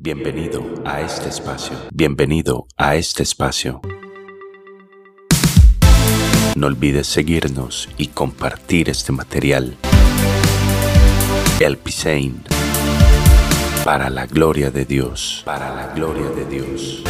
Bienvenido a este espacio. Bienvenido a este espacio. No olvides seguirnos y compartir este material. El Pisein. Para la gloria de Dios. Para la gloria de Dios.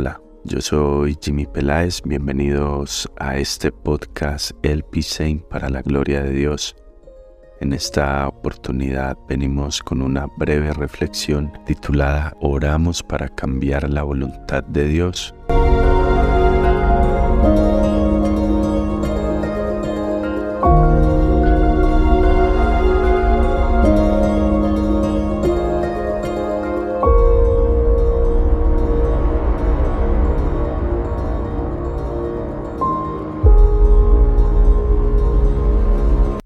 Hola, yo soy Jimmy Peláez, bienvenidos a este podcast El Pisein para la Gloria de Dios. En esta oportunidad venimos con una breve reflexión titulada Oramos para cambiar la voluntad de Dios.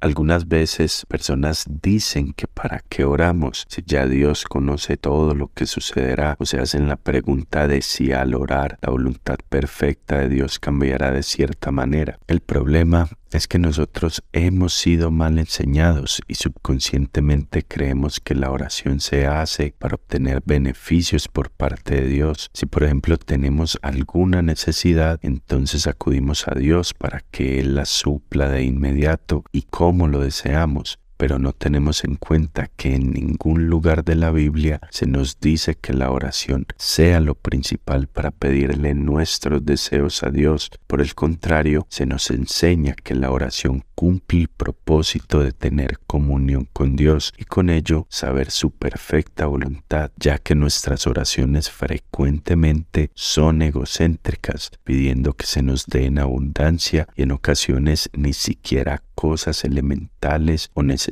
Algunas veces personas dicen que para qué oramos si ya Dios conoce todo lo que sucederá o se hacen la pregunta de si al orar la voluntad perfecta de Dios cambiará de cierta manera. El problema es que nosotros hemos sido mal enseñados y subconscientemente creemos que la oración se hace para obtener beneficios por parte de Dios. Si por ejemplo tenemos alguna necesidad, entonces acudimos a Dios para que Él la supla de inmediato y como lo deseamos pero no tenemos en cuenta que en ningún lugar de la Biblia se nos dice que la oración sea lo principal para pedirle nuestros deseos a Dios. Por el contrario, se nos enseña que la oración cumple el propósito de tener comunión con Dios y con ello saber su perfecta voluntad, ya que nuestras oraciones frecuentemente son egocéntricas, pidiendo que se nos dé en abundancia y en ocasiones ni siquiera cosas elementales o necesarias,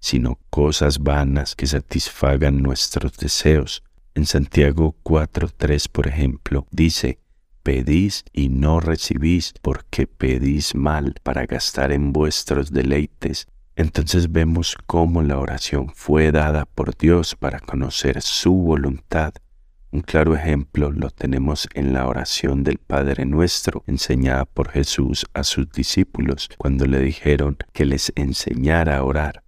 sino cosas vanas que satisfagan nuestros deseos. En Santiago 4.3, por ejemplo, dice, Pedís y no recibís porque pedís mal para gastar en vuestros deleites. Entonces vemos cómo la oración fue dada por Dios para conocer su voluntad. Un claro ejemplo lo tenemos en la oración del Padre Nuestro, enseñada por Jesús a sus discípulos cuando le dijeron que les enseñara a orar.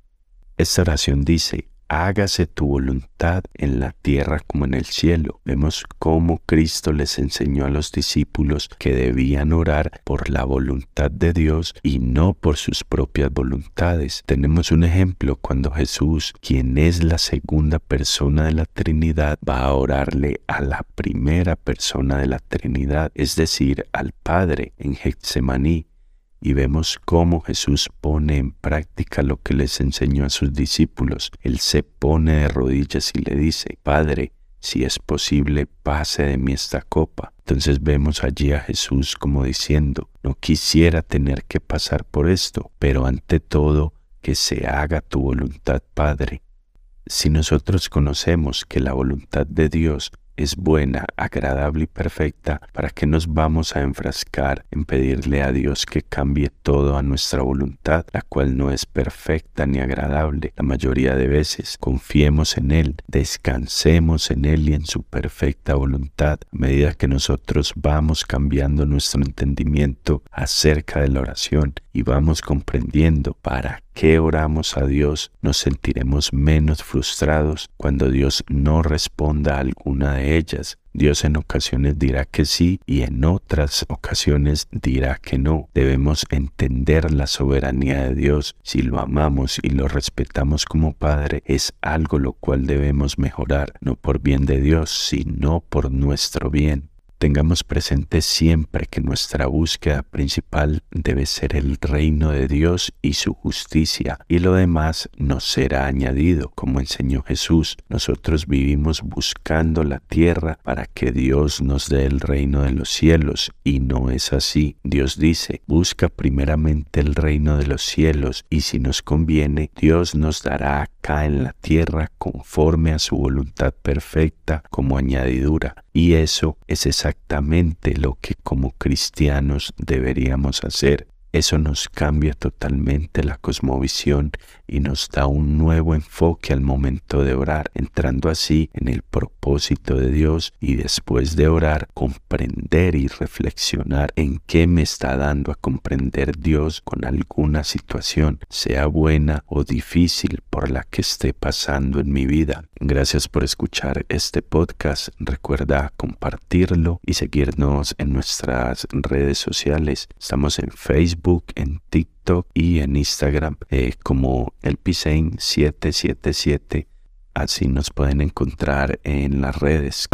Esta oración dice, hágase tu voluntad en la tierra como en el cielo. Vemos cómo Cristo les enseñó a los discípulos que debían orar por la voluntad de Dios y no por sus propias voluntades. Tenemos un ejemplo cuando Jesús, quien es la segunda persona de la Trinidad, va a orarle a la primera persona de la Trinidad, es decir, al Padre en Getsemaní y vemos cómo Jesús pone en práctica lo que les enseñó a sus discípulos. Él se pone de rodillas y le dice, Padre, si es posible, pase de mí esta copa. Entonces vemos allí a Jesús como diciendo, no quisiera tener que pasar por esto, pero ante todo, que se haga tu voluntad, Padre. Si nosotros conocemos que la voluntad de Dios es buena, agradable y perfecta, ¿para qué nos vamos a enfrascar en pedirle a Dios que cambie todo a nuestra voluntad, la cual no es perfecta ni agradable? La mayoría de veces confiemos en Él, descansemos en Él y en su perfecta voluntad. A medida que nosotros vamos cambiando nuestro entendimiento acerca de la oración y vamos comprendiendo para qué oramos a Dios, nos sentiremos menos frustrados cuando Dios no responda a alguna de ellas. Dios en ocasiones dirá que sí y en otras ocasiones dirá que no. Debemos entender la soberanía de Dios. Si lo amamos y lo respetamos como Padre, es algo lo cual debemos mejorar, no por bien de Dios, sino por nuestro bien. Tengamos presente siempre que nuestra búsqueda principal debe ser el reino de Dios y su justicia, y lo demás nos será añadido, como enseñó Jesús. Nosotros vivimos buscando la tierra para que Dios nos dé el reino de los cielos, y no es así. Dios dice, busca primeramente el reino de los cielos, y si nos conviene, Dios nos dará acá en la tierra conforme a su voluntad perfecta como añadidura. Y eso es exactamente lo que como cristianos deberíamos hacer. Eso nos cambia totalmente la cosmovisión y nos da un nuevo enfoque al momento de orar, entrando así en el propósito de Dios y después de orar comprender y reflexionar en qué me está dando a comprender Dios con alguna situación, sea buena o difícil por la que esté pasando en mi vida. Gracias por escuchar este podcast. Recuerda compartirlo y seguirnos en nuestras redes sociales. Estamos en Facebook, en TikTok y en Instagram eh, como el 777. Así nos pueden encontrar en las redes.